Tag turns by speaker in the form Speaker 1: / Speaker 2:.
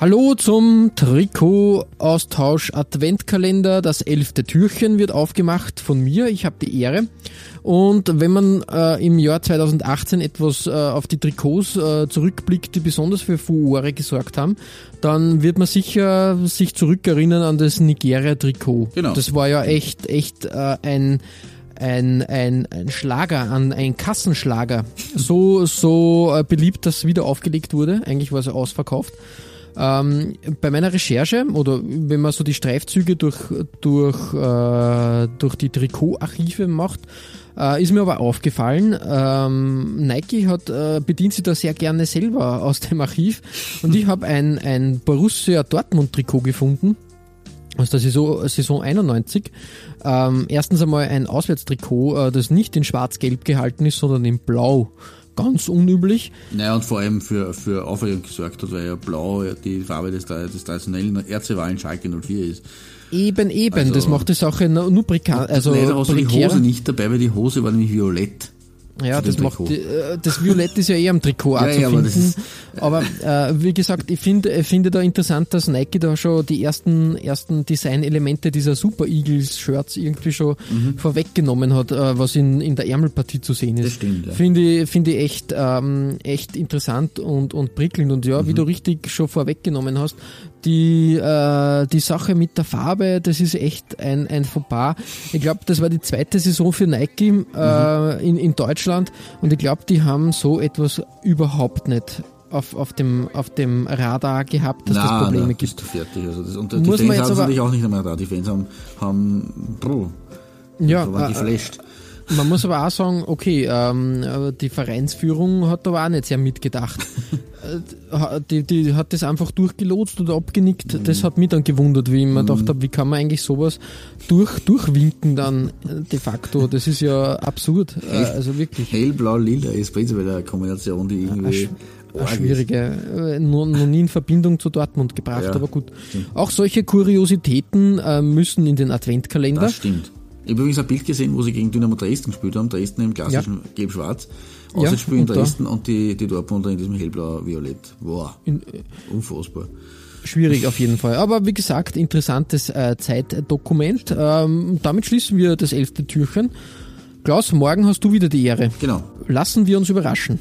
Speaker 1: Hallo zum Trikot-Austausch Adventkalender. Das elfte Türchen wird aufgemacht von mir. Ich habe die Ehre. Und wenn man äh, im Jahr 2018 etwas äh, auf die Trikots äh, zurückblickt, die besonders für Furore gesorgt haben, dann wird man sicher sich zurückerinnern an das Nigeria-Trikot.
Speaker 2: Genau.
Speaker 1: Das war ja echt, echt äh, ein ein, ein, ein Schlager, an ein Kassenschlager. So, so äh, beliebt, dass wieder aufgelegt wurde. Eigentlich war es ausverkauft. Ähm, bei meiner Recherche oder wenn man so die Streifzüge durch, durch, äh, durch die Trikotarchive macht, äh, ist mir aber aufgefallen, ähm, Nike hat, äh, bedient sich da sehr gerne selber aus dem Archiv und ich habe ein, ein Borussia Dortmund Trikot gefunden aus der Saison, Saison 91. Ähm, erstens einmal ein Auswärtstrikot, äh, das nicht in schwarz-gelb gehalten ist, sondern in blau. Ganz unüblich.
Speaker 2: Naja, und vor allem für, für Aufregung gesorgt hat, weil ja blau die Farbe des, des traditionellen Erzrivalen Schalke 04 ist.
Speaker 1: Eben, eben,
Speaker 2: Also-
Speaker 1: das macht die Sache nur, prekar, also
Speaker 2: Leider hast du die
Speaker 1: prekärer.
Speaker 2: Hose nicht dabei, weil die Hose war nämlich violett.
Speaker 1: Ja, das macht
Speaker 2: Trikot.
Speaker 1: die, äh, das Violett ist ja eh am Trikot
Speaker 2: Ja,
Speaker 1: zu
Speaker 2: ja, aber
Speaker 1: finden.
Speaker 2: ist-
Speaker 1: Aber äh, wie gesagt, ich finde finde da interessant, dass Nike da schon die ersten ersten Designelemente dieser Super Eagles Shirts irgendwie schon vorweggenommen hat, äh, was in, in der Ärmelpartie zu sehen ist.
Speaker 2: Das stimmt, ja.
Speaker 1: Finde ich finde ich echt ähm, echt interessant und und prickelnd und ja, wie
Speaker 2: Mhm.
Speaker 1: du richtig schon vorweggenommen hast, die äh, die Sache mit der Farbe, das ist echt ein ein Fauxpas. Ich glaube, das war die zweite Saison für Nike
Speaker 2: Mhm.
Speaker 1: äh, in in Deutschland und ich glaube, die haben so etwas überhaupt nicht auf, auf, dem, auf dem Radar gehabt, dass
Speaker 2: Nein,
Speaker 1: das Probleme
Speaker 2: da
Speaker 1: gibt.
Speaker 2: bist du fertig. Also das, und die
Speaker 1: Muss man
Speaker 2: Fans haben
Speaker 1: aber-
Speaker 2: natürlich auch nicht einmal da. Die Fans haben, haben Bro,
Speaker 1: Ja,
Speaker 2: waren
Speaker 1: äh,
Speaker 2: geflasht.
Speaker 1: Man muss aber auch sagen, okay, ähm, äh, die Vereinsführung hat aber auch nicht sehr mitgedacht. Äh, die, die hat das einfach durchgelotst oder abgenickt.
Speaker 2: Mhm.
Speaker 1: Das hat mich dann gewundert, wie ich mir gedacht habe, wie kann man eigentlich sowas durch, durchwinken dann äh, de facto. Das ist ja absurd. Äh, also wirklich.
Speaker 2: Hellblau-lila ist prinzipiell eine Kombination, die irgendwie
Speaker 1: Eine schwierige, noch, noch nie in Verbindung zu Dortmund gebracht,
Speaker 2: Ja,
Speaker 1: aber gut. Auch solche Kuriositäten müssen in den Adventkalender.
Speaker 2: Das stimmt. Ich habe übrigens ein Bild gesehen, wo sie gegen Dynamo Dresden gespielt haben. Dresden im klassischen Gelb-Schwarz.
Speaker 1: Ja,
Speaker 2: Auswärtsspiel in
Speaker 1: und da-
Speaker 2: Dresden und die, die Dortmunder in diesem Hellblau-Violett. Wow.
Speaker 1: In,
Speaker 2: Unfassbar.
Speaker 1: Schwierig auf jeden Fall. Aber wie gesagt, interessantes äh, Zeitdokument. Ähm, damit schließen wir das elfte Türchen. Klaus, morgen hast du wieder die Ehre.
Speaker 2: Genau.
Speaker 1: Lassen wir uns überraschen.